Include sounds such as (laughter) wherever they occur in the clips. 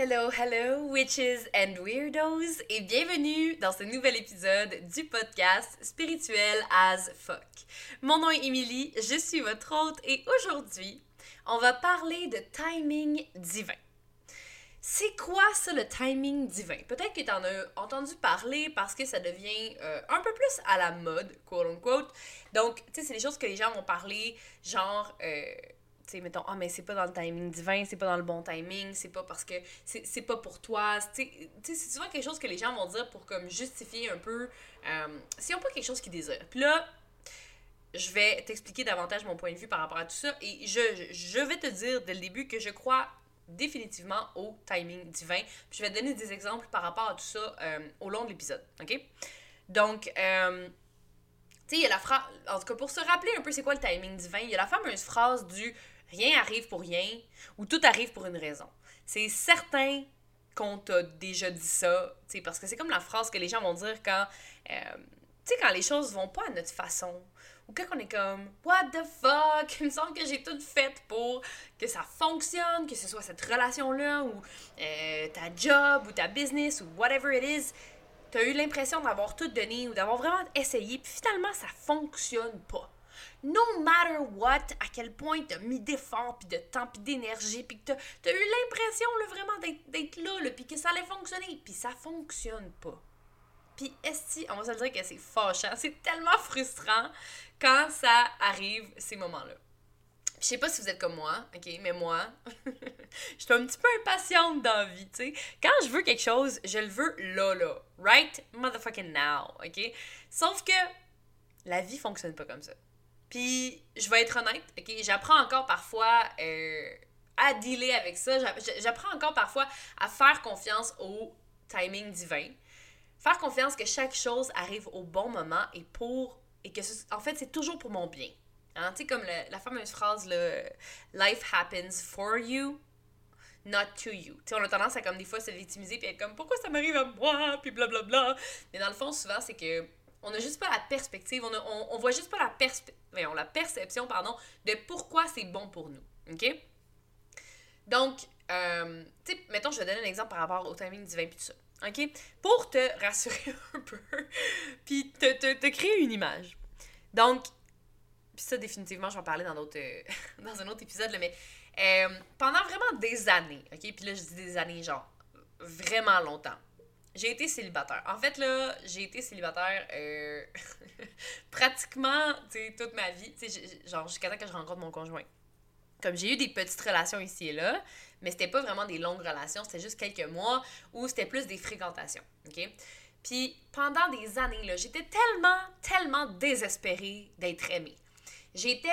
Hello, hello, witches and weirdos, et bienvenue dans ce nouvel épisode du podcast Spirituel as fuck. Mon nom est Emily, je suis votre hôte, et aujourd'hui, on va parler de timing divin. C'est quoi ça le timing divin? Peut-être que tu en as entendu parler parce que ça devient euh, un peu plus à la mode, quote unquote. Donc, tu sais, c'est des choses que les gens vont parler, genre, euh, sais, mettons, ah, mais c'est pas dans le timing divin, c'est pas dans le bon timing, c'est pas parce que c'est pas pour toi. C'est souvent quelque chose que les gens vont dire pour comme justifier un peu euh, s'ils n'ont pas quelque chose qu'ils désirent. Puis là, je vais t'expliquer davantage mon point de vue par rapport à tout ça et je, je vais te dire dès le début que je crois définitivement au timing divin. Puis je vais te donner des exemples par rapport à tout ça euh, au long de l'épisode, OK? Donc, euh, tu sais, il y a la phrase... En tout cas, pour se rappeler un peu c'est quoi le timing divin, il y a la fameuse phrase du « rien arrive pour rien » ou « tout arrive pour une raison ». C'est certain qu'on t'a déjà dit ça, parce que c'est comme la phrase que les gens vont dire quand... Euh, quand les choses vont pas à notre façon, ou quand on est comme What the fuck? Il me semble que j'ai tout fait pour que ça fonctionne, que ce soit cette relation-là, ou euh, ta job, ou ta business, ou whatever it is. T'as eu l'impression d'avoir tout donné ou d'avoir vraiment essayé, puis finalement ça fonctionne pas. No matter what, à quel point t'as mis d'efforts, puis de temps, puis d'énergie, puis que t'as as eu l'impression vraiment d'être là, puis que ça allait fonctionner, puis ça fonctionne pas. Puis esti, on va se dire que c'est fâchant, c'est tellement frustrant quand ça arrive, ces moments-là. Je sais pas si vous êtes comme moi, ok, mais moi, (laughs) je suis un petit peu impatiente dans la vie, tu sais. Quand je veux quelque chose, je le veux là, là. Right motherfucking now, ok? Sauf que la vie fonctionne pas comme ça. Puis, je vais être honnête, ok? J'apprends encore parfois euh, à dealer avec ça. J'apprends encore parfois à faire confiance au timing divin. Faire confiance que chaque chose arrive au bon moment et pour et que, en fait, c'est toujours pour mon bien. Hein? Tu sais, comme la fameuse phrase, le Life happens for you, not to you. Tu sais, on a tendance à, comme des fois, se victimiser puis être comme, pourquoi ça m'arrive à moi, puis blablabla. Mais dans le fond, souvent, c'est que on n'a juste pas la perspective, on, a, on, voit juste pas la, perspe la perception pardon, de pourquoi c'est bon pour nous. OK? Donc, euh, tu mettons, je vais donner un exemple par rapport au timing divin puis tout ça. OK? Pour te (laughs) rassurer un peu, puis te, te, créer une image. Donc, puis ça, définitivement, je vais en parler dans, (laughs) dans un autre épisode, mais euh, pendant vraiment des années, OK? Puis là, je dis des années, genre, vraiment longtemps. J'ai été célibataire. En fait, là, j'ai été célibataire euh, (laughs) pratiquement, toute ma vie. Genre, jusqu'à temps que je rencontre mon conjoint. Comme j'ai eu des petites relations ici et là, mais c'était pas vraiment des longues relations, c'était juste quelques mois où c'était plus des fréquentations? Puis pendant des années, là, j'étais tellement, tellement désespérée d'être aimée. J'étais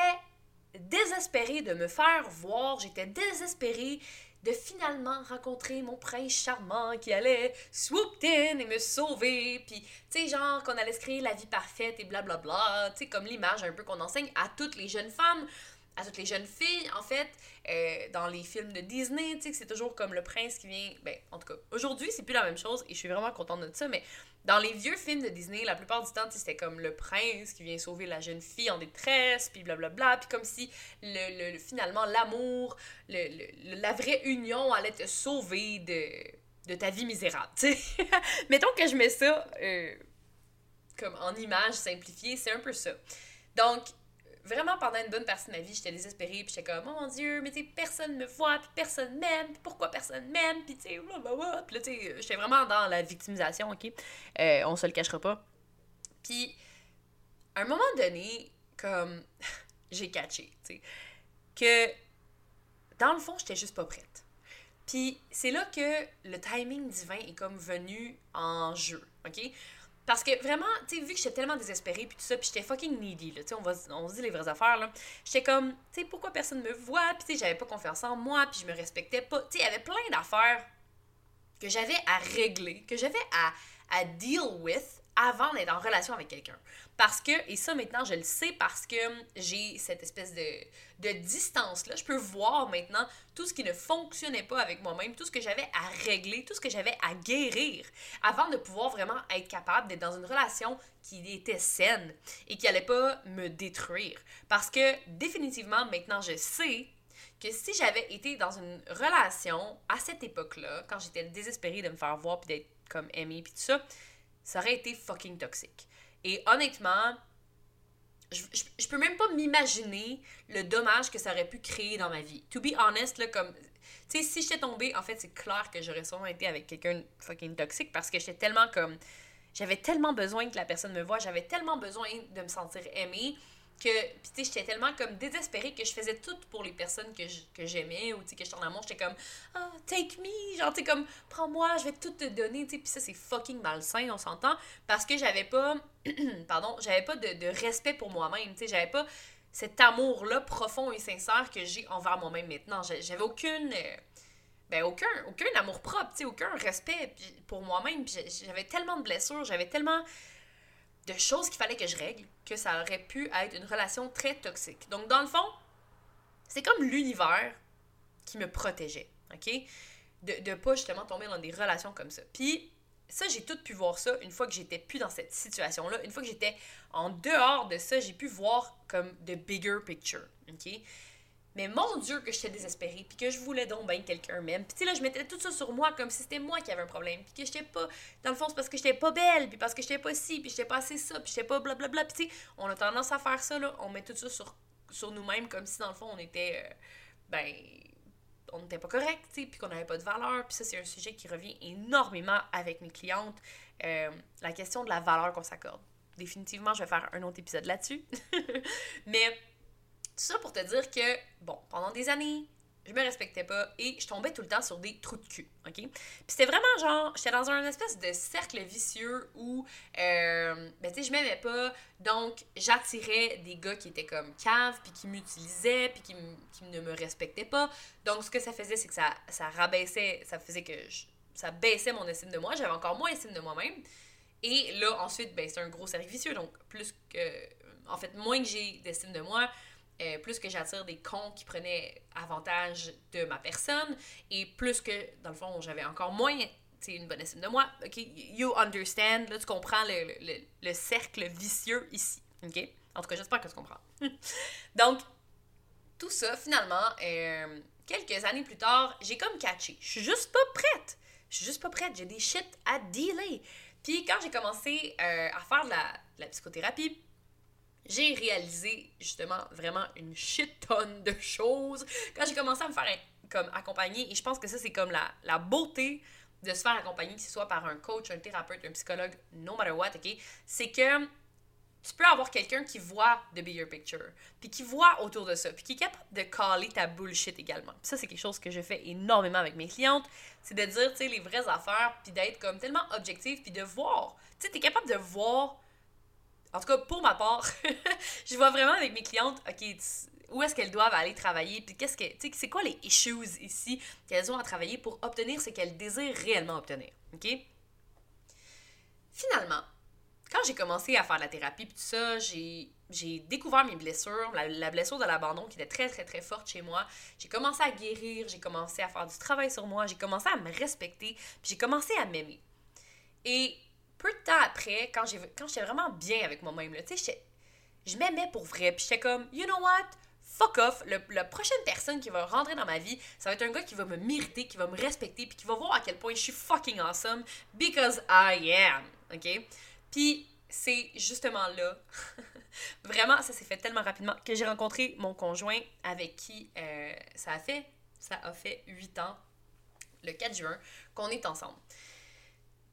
désespérée de me faire voir, j'étais désespérée de finalement rencontrer mon prince charmant qui allait swoop in et me sauver, puis tu sais, genre qu'on allait se créer la vie parfaite et blablabla, tu sais, comme l'image un peu qu'on enseigne à toutes les jeunes femmes à toutes les jeunes filles, en fait, euh, dans les films de Disney, tu sais, que c'est toujours comme le prince qui vient. Ben, en tout cas, aujourd'hui, c'est plus la même chose et je suis vraiment contente de ça, mais dans les vieux films de Disney, la plupart du temps, c'était comme le prince qui vient sauver la jeune fille en détresse, puis blablabla, puis comme si le, le finalement l'amour, le, la vraie union allait te sauver de, de ta vie misérable, tu sais. (laughs) Mettons que je mets ça euh, comme en image simplifiée, c'est un peu ça. Donc, vraiment pendant une bonne partie de ma vie, j'étais désespérée, puis j'étais comme, oh mon Dieu, mais tu personne me voit, puis personne m'aime, puis pourquoi personne m'aime, puis tu sais, blablabla. Puis là, tu sais, j'étais vraiment dans la victimisation, ok? Euh, on se le cachera pas. Puis, à un moment donné, comme, (laughs) j'ai catché, tu sais, que dans le fond, j'étais juste pas prête. Puis, c'est là que le timing divin est comme venu en jeu, ok? Parce que vraiment, tu sais, vu que j'étais tellement désespérée, puis tout ça, puis j'étais fucking needy, là, tu sais, on, va, on se dit les vraies affaires, là. J'étais comme, tu sais, pourquoi personne me voit, puis tu sais, j'avais pas confiance en moi, puis je me respectais pas. Tu sais, il y avait plein d'affaires que j'avais à régler, que j'avais à, à deal with avant d'être en relation avec quelqu'un. Parce que, et ça maintenant je le sais parce que j'ai cette espèce de, de distance-là, je peux voir maintenant tout ce qui ne fonctionnait pas avec moi-même, tout ce que j'avais à régler, tout ce que j'avais à guérir avant de pouvoir vraiment être capable d'être dans une relation qui était saine et qui allait pas me détruire. Parce que définitivement maintenant je sais que si j'avais été dans une relation à cette époque-là, quand j'étais désespérée de me faire voir puis d'être comme aimée puis tout ça, ça aurait été fucking toxique. Et honnêtement, je, peux même pas m'imaginer le dommage que ça aurait pu créer dans ma vie. To be honest, là, comme. Tu sais, si j'étais tombée, en fait, c'est clair que j'aurais sûrement été avec quelqu'un fucking toxique parce que j'étais tellement comme. J'avais tellement besoin que la personne me voie, j'avais tellement besoin de me sentir aimée que puis tu sais j'étais tellement comme désespérée que je faisais tout pour les personnes que, que j'aimais ou tu sais que j'étais en amour. J'étais comme ah take me genre tu comme prends-moi je vais tout te donner tu sais puis ça c'est fucking malsain on s'entend parce que j'avais pas (clears throat) pardon j'avais pas de, de, respect pour moi-même tu sais. J'avais pas cet amour là profond et sincère que j'ai envers moi-même maintenant. J'avais aucune euh, ben aucun aucun amour propre tu sais aucun respect pour moi-même. J'avais tellement de blessures j'avais tellement de choses qu'il fallait que je règle, que ça aurait pu être une relation très toxique. Donc, dans le fond, c'est comme l'univers qui me protégeait, OK? De ne pas justement tomber dans des relations comme ça. Puis, ça, j'ai tout pu voir ça une fois que j'étais plus dans cette situation-là. Une fois que j'étais en dehors de ça, j'ai pu voir comme the bigger picture, OK? Mais mon Dieu, que j'étais désespérée, puis que je voulais donc bien quelqu'un même. Puis tu sais, là, je mettais tout ça sur moi comme si c'était moi qui avait un problème. Puis que j'étais pas. Dans le fond, c'est parce que j'étais pas belle, puis parce que j'étais pas ci, puis j'étais pas assez ça, puis j'étais pas blablabla. Puis tu sais, on a tendance à faire ça, là. On met tout ça sur, sur nous-mêmes comme si, dans le fond, on était. Euh, ben. On n'était pas correct, tu sais, puis qu'on n'avait pas de valeur. Puis ça, c'est un sujet qui revient énormément avec mes clientes. Euh, la question de la valeur qu'on s'accorde. Définitivement, je vais faire un autre épisode là-dessus. (laughs) Mais ça pour te dire que, bon, pendant des années, je me respectais pas et je tombais tout le temps sur des trous de cul, ok? Puis c'était vraiment genre, j'étais dans un espèce de cercle vicieux où, euh, ben tu sais, je m'aimais pas, donc j'attirais des gars qui étaient comme caves, puis qui m'utilisaient, puis qui, qui, ne me respectaient pas. Donc ce que ça faisait, c'est que ça, ça rabaissait, ça faisait que ça baissait mon estime de moi, j'avais encore moins estime de moi-même. Et là, ensuite, ben c'est un gros cercle vicieux, donc plus que, en fait, moins que j'ai d'estime de moi, euh, plus que j'attire des cons qui prenaient avantage de ma personne et plus que, dans le fond, j'avais encore moins une bonne estime de moi. OK, you understand, là, tu comprends le, le, le cercle vicieux ici. OK? En tout cas, j'espère que tu comprends. (laughs) Donc, tout ça, finalement, euh, quelques années plus tard, j'ai comme catché. Je suis juste pas prête. Je suis juste pas prête. J'ai des shit à dealer. Puis quand j'ai commencé euh, à faire de la, de la psychothérapie, j'ai réalisé justement vraiment une shit tonne de choses quand j'ai commencé à me faire comme accompagner et je pense que ça c'est comme la, la beauté de se faire accompagner que ce soit par un coach, un thérapeute, un psychologue, no matter what, ok, c'est que tu peux avoir quelqu'un qui voit the bigger picture, puis qui voit autour de ça, puis qui est capable de caler ta bullshit également. ça, c'est quelque chose que je fais énormément avec mes clientes, c'est de dire, tu sais, les vraies affaires, puis d'être comme tellement objectif, puis de voir. Tu sais, t'es capable de voir en tout cas, pour ma part, (laughs) je vois vraiment avec mes clientes, OK, où est-ce qu'elles doivent aller travailler, puis qu'est-ce que, tu sais, c'est quoi les issues ici qu'elles ont à travailler pour obtenir ce qu'elles désirent réellement obtenir, OK? Finalement, quand j'ai commencé à faire la thérapie, puis tout ça, j'ai, j'ai découvert mes blessures, la, la blessure de l'abandon qui était très, très, très forte chez moi. J'ai commencé à guérir, j'ai commencé à faire du travail sur moi, j'ai commencé à me respecter, puis j'ai commencé à m'aimer. Et peu de temps après, quand j'étais vraiment bien avec moi-même, tu sais, je m'aimais pour vrai. Puis j'étais comme, you know what? Fuck off. Le, la prochaine personne qui va rentrer dans ma vie, ça va être un gars qui va me mériter, qui va me respecter, puis qui va voir à quel point je suis fucking awesome because I am. OK? Puis c'est justement là, (laughs) vraiment, ça s'est fait tellement rapidement que j'ai rencontré mon conjoint avec qui euh, ça a fait, ça a fait 8 ans, le 4 juin, qu'on est ensemble.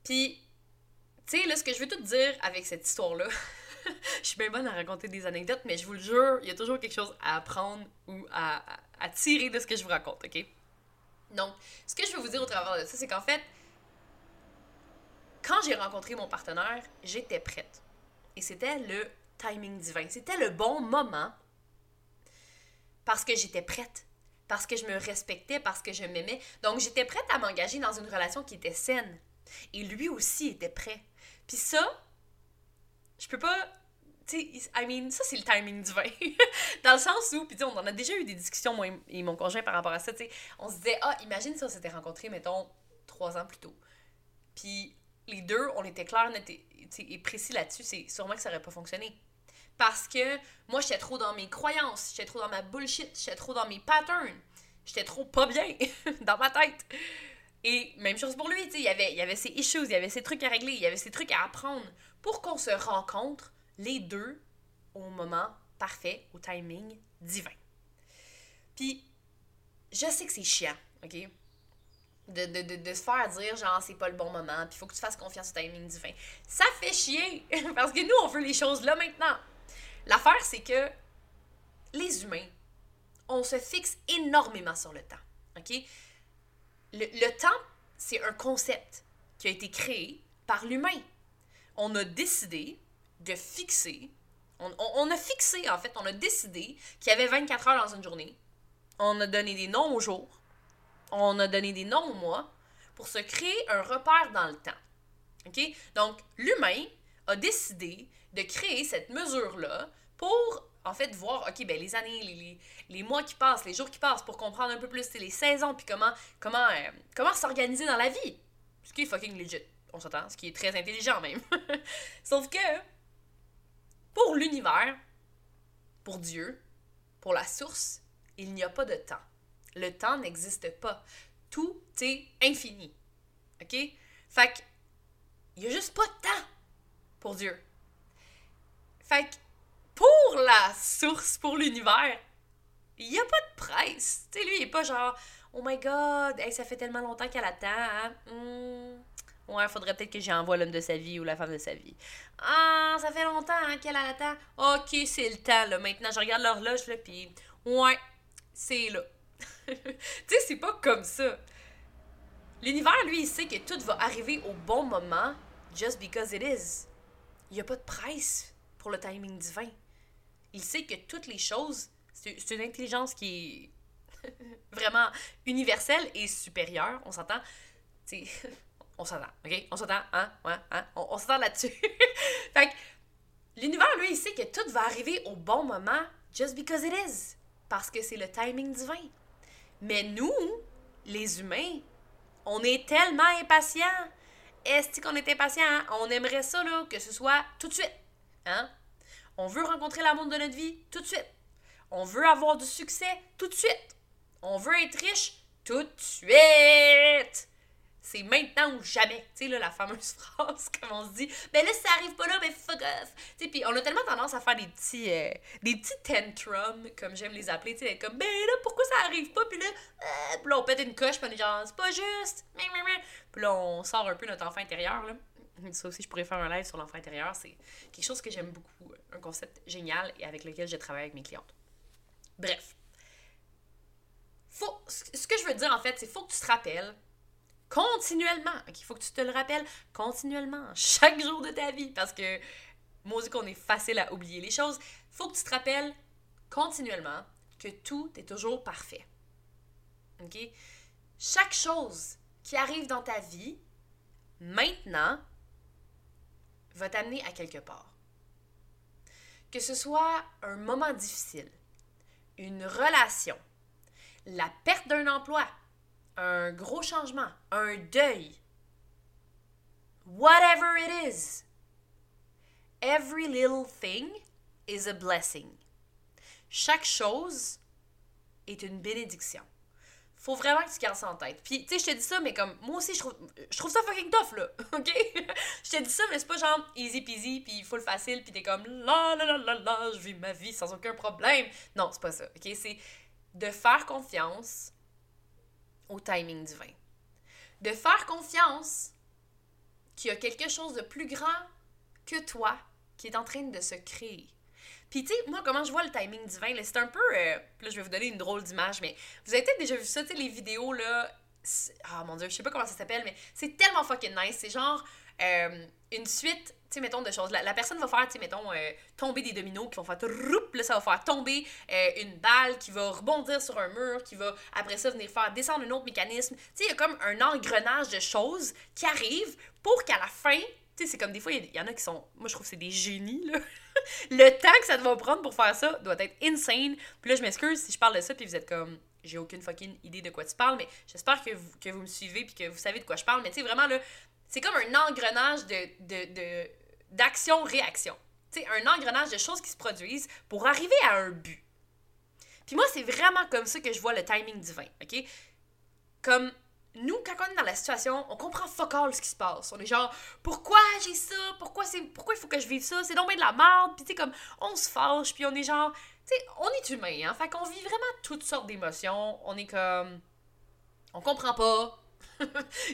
Puis tu sais, là, ce que je veux tout dire avec cette histoire-là, (laughs) je suis bien bonne à raconter des anecdotes, mais je vous le jure, il y a toujours quelque chose à apprendre ou à, tirer de ce que je vous raconte, OK? Donc, ce que je veux vous dire au travers de ça, c'est qu'en fait, quand j'ai rencontré mon partenaire, j'étais prête. Et c'était le timing divin. C'était le bon moment parce que j'étais prête, parce que je me respectais, parce que je m'aimais. Donc, j'étais prête à m'engager dans une relation qui était saine. Et lui aussi était prêt. Puis ça, je peux pas. Tu sais, I mean, ça c'est le timing divin. (laughs) Dans le sens où, puis on en a déjà eu des discussions, moi et mon conjoint, par rapport à ça, tu sais. On se disait, ah, imagine si on s'était rencontrés, mettons, trois ans plus tôt. Puis les deux, on était clairs et précis là-dessus, c'est sûrement que ça aurait pas fonctionné. Parce que moi, j'étais trop dans mes croyances, j'étais trop dans ma bullshit, j'étais trop dans mes patterns. J'étais trop pas bien (laughs) dans ma tête. Et même chose pour lui, tu sais, il y avait, y avait ses issues, il y avait ses trucs à régler, il y avait ses trucs à apprendre pour qu'on se rencontre les deux au moment parfait, au timing divin. Puis, je sais que c'est chiant, OK? De, de, de, se faire dire, genre, c'est pas le bon moment, puis il faut que tu fasses confiance au timing divin. Ça fait chier, (laughs) parce que nous, on veut les choses là maintenant. L'affaire, c'est que les humains, on se fixe énormément sur le temps, OK? Le, temps, c'est un concept qui a été créé par l'humain. On a décidé de fixer, on, a fixé en fait, on a décidé qu'il y avait 24 heures dans une journée. On a donné des noms aux jours, on a donné des noms aux mois pour se créer un repère dans le temps. OK? Donc, l'humain a décidé de créer cette mesure-là pour en fait, voir, OK, ben les années, les, les, mois qui passent, les jours qui passent, pour comprendre un peu plus les saisons, puis comment, comment, euh, comment s'organiser dans la vie. Ce qui est fucking legit, on s'entend, ce qui est très intelligent même. (laughs) Sauf que, pour l'univers, pour Dieu, pour la source, il n'y a pas de temps. Le temps n'existe pas. Tout est infini. OK? Fait que, il n'y a juste pas de temps pour Dieu. Fait que, pour la source, pour l'univers, il n'y a pas de presse. Tu sais, lui, il est pas genre, oh my god, ça fait tellement longtemps qu'elle attend. Hein? Hmm. Ouais, faudrait peut-être que j'envoie l'homme de sa vie ou la femme de sa vie. Ah, ça fait longtemps hein, qu'elle attend. Ok, c'est le temps, là. Maintenant, je regarde l'horloge, là, puis ouais, c'est là. (laughs) tu sais, c'est pas comme ça. L'univers, lui, il sait que tout va arriver au bon moment, just because it is. Il n'y a pas de presse pour le timing divin il sait que toutes les choses, c'est une intelligence qui est (laughs) vraiment universelle et supérieure, on s'entend. (laughs) on s'entend, OK? On s'entend, hein? Ouais, hein? On, s'entend là-dessus. (laughs) fait l'univers, lui, il sait que tout va arriver au bon moment, just because it is. Parce que c'est le timing divin. Mais nous, les humains, on est tellement impatients. Est-ce qu'on est impatients? Hein? On aimerait ça, là, que ce soit tout de suite. Hein? On veut rencontrer l'amour de notre vie tout de suite. On veut avoir du succès tout de suite. On veut être riche tout de suite. C'est maintenant ou jamais. Tu sais, là, la fameuse (laughs) phrase, comme on se dit, ben là, ça arrive pas là, ben fuck off. Tu sais, puis on a tellement tendance à faire des petits, euh, des petits tantrums, comme j'aime les appeler, tu sais, comme, ben là, pourquoi ça arrive pas? Puis là, euh, puis là, on pète une coche, puis on est genre, c'est pas juste. Puis là, on sort un peu notre enfant intérieur, là. Ça aussi, je pourrais faire un live sur l'enfant intérieur. C'est quelque chose que j'aime beaucoup. Un concept génial et avec lequel je travaille avec mes clientes. Bref. Faut, ce que je veux dire, en fait, c'est faut que tu te rappelles continuellement. Il faut que tu te le rappelles continuellement, (laughs) chaque jour de ta vie. Parce que, moi, qu'on est facile à oublier les choses. faut que tu te rappelles continuellement que tout est toujours parfait. OK? Chaque chose qui arrive dans ta vie, maintenant, va t'amener à quelque part. Que ce soit un moment difficile, une relation, la perte d'un emploi, un gros changement, un deuil, whatever it is, every little thing is a blessing. Chaque chose est une bénédiction faut vraiment que tu gardes ça en tête. Puis, tu sais, je te dis ça, mais comme, moi aussi, je trouve, je trouve ça fucking tough, là, (laughs) OK? je te dis ça, mais c'est pas genre easy peasy, puis full facile, puis t'es comme, la la la la la, je vis ma vie sans aucun problème. Non, c'est pas ça, OK? C'est de faire confiance au timing divin. De faire confiance qu'il y a quelque chose de plus grand que toi qui est en train de se créer. Puis, tu sais, moi, comment je vois le timing divin, c'est un peu. Euh, là, je vais vous donner une drôle d'image, mais vous avez peut-être déjà vu ça, tu les vidéos, là. Ah, mon dieu, je sais pas comment ça s'appelle, mais c'est tellement fucking nice. C'est genre euh, une suite, tu sais, mettons, de choses. La, personne va faire, tu sais, mettons, euh, tomber des dominos qui vont faire. Là, ça va faire tomber une balle qui va rebondir sur un mur, qui va, après ça, venir faire descendre un autre mécanisme. Tu sais, il y a comme un engrenage de choses qui arrivent pour qu'à la fin, tu sais, c'est comme des fois, il y, en a qui sont. Moi, je trouve que c'est des génies, là. (laughs) le temps que ça te va prendre pour faire ça doit être insane. Puis là, je m'excuse si je parle de ça, puis vous êtes comme. J'ai aucune fucking idée de quoi tu parles, mais j'espère que vous, que vous me suivez, puis que vous savez de quoi je parle. Mais tu sais, vraiment, là, c'est comme un engrenage de. de, de d'action-réaction. Tu sais, un engrenage de choses qui se produisent pour arriver à un but. Puis moi, c'est vraiment comme ça que je vois le timing divin, OK? Comme nous, quand on est dans la situation, on comprend fuck all ce qui se passe. On est genre, pourquoi j'ai ça? Pourquoi, c'est, pourquoi il faut que je vive ça? C'est donc bien de la merde. Puis tu sais, comme, on se fâche, puis on est genre, tu sais, on est humain, hein? Fait qu'on vit vraiment toutes sortes d'émotions. On est comme, on comprend pas. (laughs)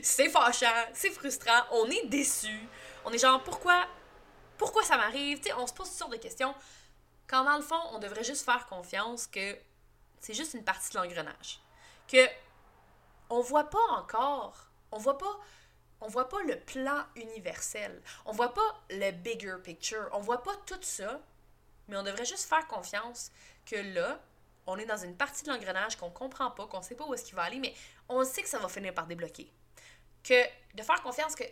c'est fâchant, c'est frustrant, on est déçu. On est genre, pourquoi, pourquoi ça m'arrive? Tu sais, on se pose toutes sortes de questions. Quand dans le fond, on devrait juste faire confiance que c'est juste une partie de l'engrenage. Que on voit pas encore, on voit pas on voit pas le plan universel. On voit pas le bigger picture. On voit pas tout ça. Mais on devrait juste faire confiance que là, on est dans une partie de l'engrenage qu'on comprend pas, qu'on sait pas où est-ce qu'il va aller, mais on sait que ça va finir par débloquer. Que de faire confiance que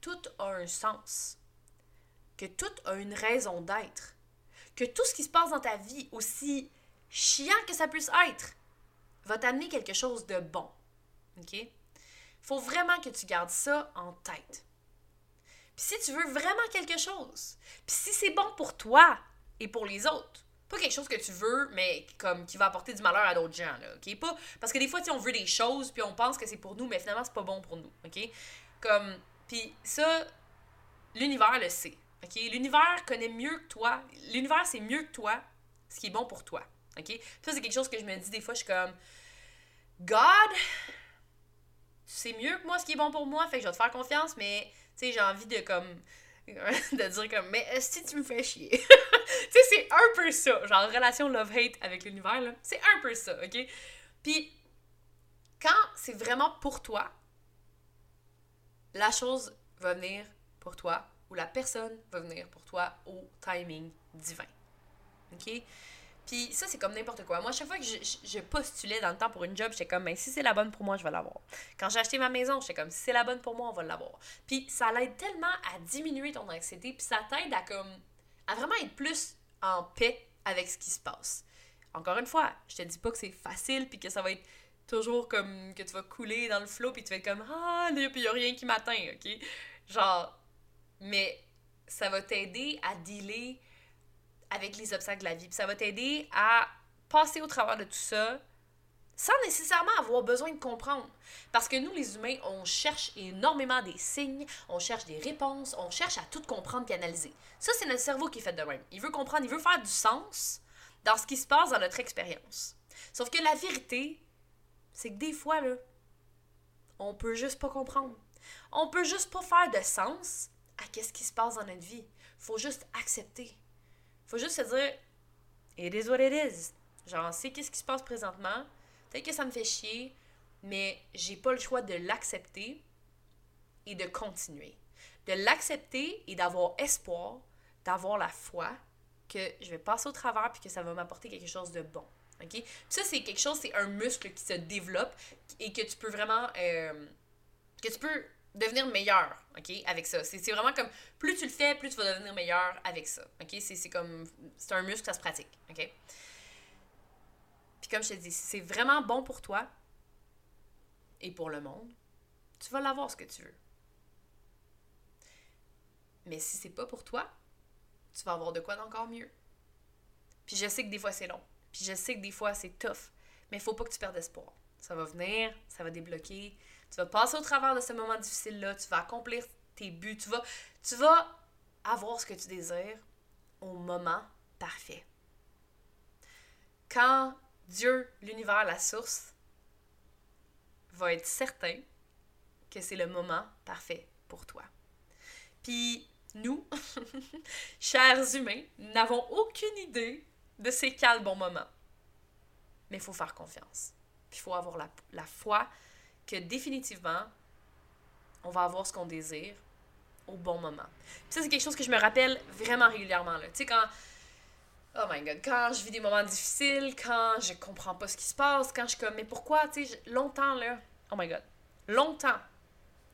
tout a un sens. Que tout a une raison d'être. Que tout ce qui se passe dans ta vie, aussi chiant que ça puisse être, va t'amener quelque chose de bon. OK? Faut vraiment que tu gardes ça en tête. Puis si tu veux vraiment quelque chose, puis si c'est bon pour toi et pour les autres, pas quelque chose que tu veux, mais comme qui va apporter du malheur à d'autres gens, là, OK? Pas, parce que des fois, on veut des choses, puis on pense que c'est pour nous, mais finalement, c'est pas bon pour nous, OK? Comme, puis ça, l'univers le sait, OK? L'univers connaît mieux que toi. L'univers, c'est mieux que toi ce qui est bon pour toi, OK? Ça, c'est quelque chose que je me dis des fois, je suis comme, God, c'est mieux que moi ce qui est bon pour moi, fait que je vais te faire confiance, mais tu sais, j'ai envie de comme (laughs) de dire comme mais si tu me fais chier. (laughs) tu sais, c'est un peu ça, genre relation love-hate avec l'univers là, c'est un peu ça, OK? Puis quand c'est vraiment pour toi, la chose va venir pour toi ou la personne va venir pour toi au timing divin. OK? Puis ça, c'est comme n'importe quoi. Moi, chaque fois que je, postulais dans le temps pour une job, j'étais comme, ben, si c'est la bonne pour moi, je vais l'avoir. Quand j'ai acheté ma maison, j'étais comme, si c'est la bonne pour moi, on va l'avoir. Puis ça l'aide tellement à diminuer ton anxiété, puis ça t'aide à comme, à vraiment être plus en paix avec ce qui se passe. Encore une fois, je te dis pas que c'est facile, puis que ça va être toujours comme, que tu vas couler dans le flot, puis tu vas être comme, ah, là, puis y a rien qui m'atteint, ok? Genre, mais ça va t'aider à dealer avec les obstacles de la vie. Ça va t'aider à passer au travers de tout ça sans nécessairement avoir besoin de comprendre. Parce que nous, les humains, on cherche énormément des signes, on cherche des réponses, on cherche à tout comprendre et analyser. Ça, c'est notre cerveau qui fait de même. Il veut comprendre, il veut faire du sens dans ce qui se passe dans notre expérience. Sauf que la vérité, c'est que des fois, là, on peut juste pas comprendre. On peut juste pas faire de sens à qu'est-ce qui se passe dans notre vie. Faut juste accepter. Faut juste se dire, it is what it is. Genre, c'est qu'est-ce qui se passe présentement. Peut-être que ça me fait chier, mais j'ai pas le choix de l'accepter et de continuer. De l'accepter et d'avoir espoir, d'avoir la foi que je vais passer au travers puis que ça va m'apporter quelque chose de bon. OK? Puis ça, c'est quelque chose, c'est un muscle qui se développe et que tu peux vraiment. Euh, que tu peux devenir meilleur, OK, avec ça. C'est vraiment comme, plus tu le fais, plus tu vas devenir meilleur avec ça, OK? C'est comme, c'est un muscle, ça se pratique, OK? Puis comme je te dis, si c'est vraiment bon pour toi et pour le monde, tu vas l'avoir ce que tu veux. Mais si c'est pas pour toi, tu vas avoir de quoi d'encore mieux. Puis je sais que des fois c'est long. Puis je sais que des fois c'est tough. Mais il faut pas que tu perdes espoir. Ça va venir, ça va débloquer, tu vas passer au travers de ce moment difficile-là, tu vas accomplir tes buts, tu vas, avoir ce que tu désires au moment parfait. Quand Dieu, l'univers, la source, va être certain que c'est le moment parfait pour toi. Puis nous, (laughs) chers humains, n'avons aucune idée de ces quels bons moments. Mais il faut faire confiance. Il faut avoir la foi que définitivement, on va avoir ce qu'on désire au bon moment. ça, c'est quelque chose que je me rappelle vraiment régulièrement. Tu sais, quand. Oh my god, quand je vis des moments difficiles, quand je comprends pas ce qui se passe, quand je suis comme, mais pourquoi, tu sais, longtemps là, oh my god, longtemps,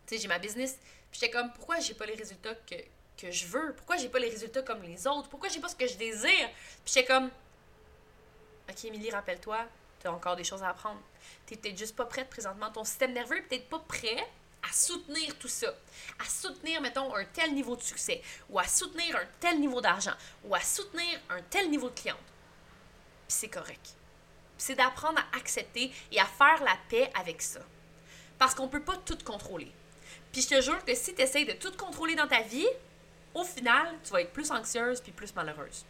tu sais, j'ai ma business, puis j'étais comme, pourquoi j'ai pas les résultats que, que je veux, pourquoi j'ai pas les résultats comme les autres, pourquoi j'ai pas ce que je désire, puis j'étais comme, ok, Émilie, rappelle-toi, tu as encore des choses à apprendre tu peut-être juste pas prête présentement. Ton système nerveux est peut-être pas prêt à soutenir tout ça, à soutenir, mettons, un tel niveau de succès, ou à soutenir un tel niveau d'argent, ou à soutenir un tel niveau de cliente. Puis c'est correct. C'est d'apprendre à accepter et à faire la paix avec ça. Parce qu'on peut pas tout contrôler. Puis je te jure que si tu essayes de tout contrôler dans ta vie, au final, tu vas être plus anxieuse puis plus malheureuse.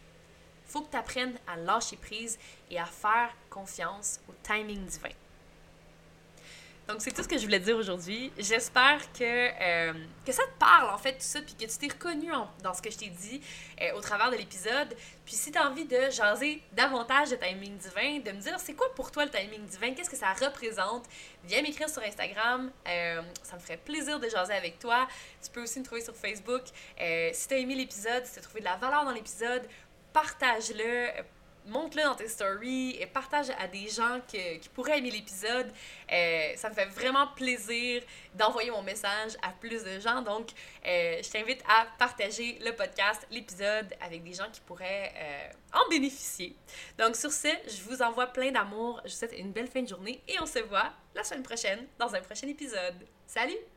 Faut que tu apprennes à lâcher prise et à faire confiance au timing divin. Donc, c'est tout ce que je voulais dire aujourd'hui. J'espère que, euh, que ça te parle, en fait, tout ça, puis que tu t'es reconnu dans ce que je t'ai dit euh, au travers de l'épisode. Puis, si tu as envie de jaser davantage de timing divin, de me dire c'est quoi pour toi le timing divin, qu'est-ce que ça représente, viens m'écrire sur Instagram. Euh, ça me ferait plaisir de jaser avec toi. Tu peux aussi me trouver sur Facebook. si tu as aimé l'épisode, si tu as trouvé de la valeur dans l'épisode, partage-le montre-le dans tes stories et partage à des gens qui pourraient aimer l'épisode. Euh, ça me fait vraiment plaisir d'envoyer mon message à plus de gens. Donc, euh, je t'invite à partager le podcast, l'épisode avec des gens qui pourraient euh, en bénéficier. Donc, sur ce, je vous envoie plein d'amour. Je vous souhaite une belle fin de journée et on se voit la semaine prochaine dans un prochain épisode. Salut!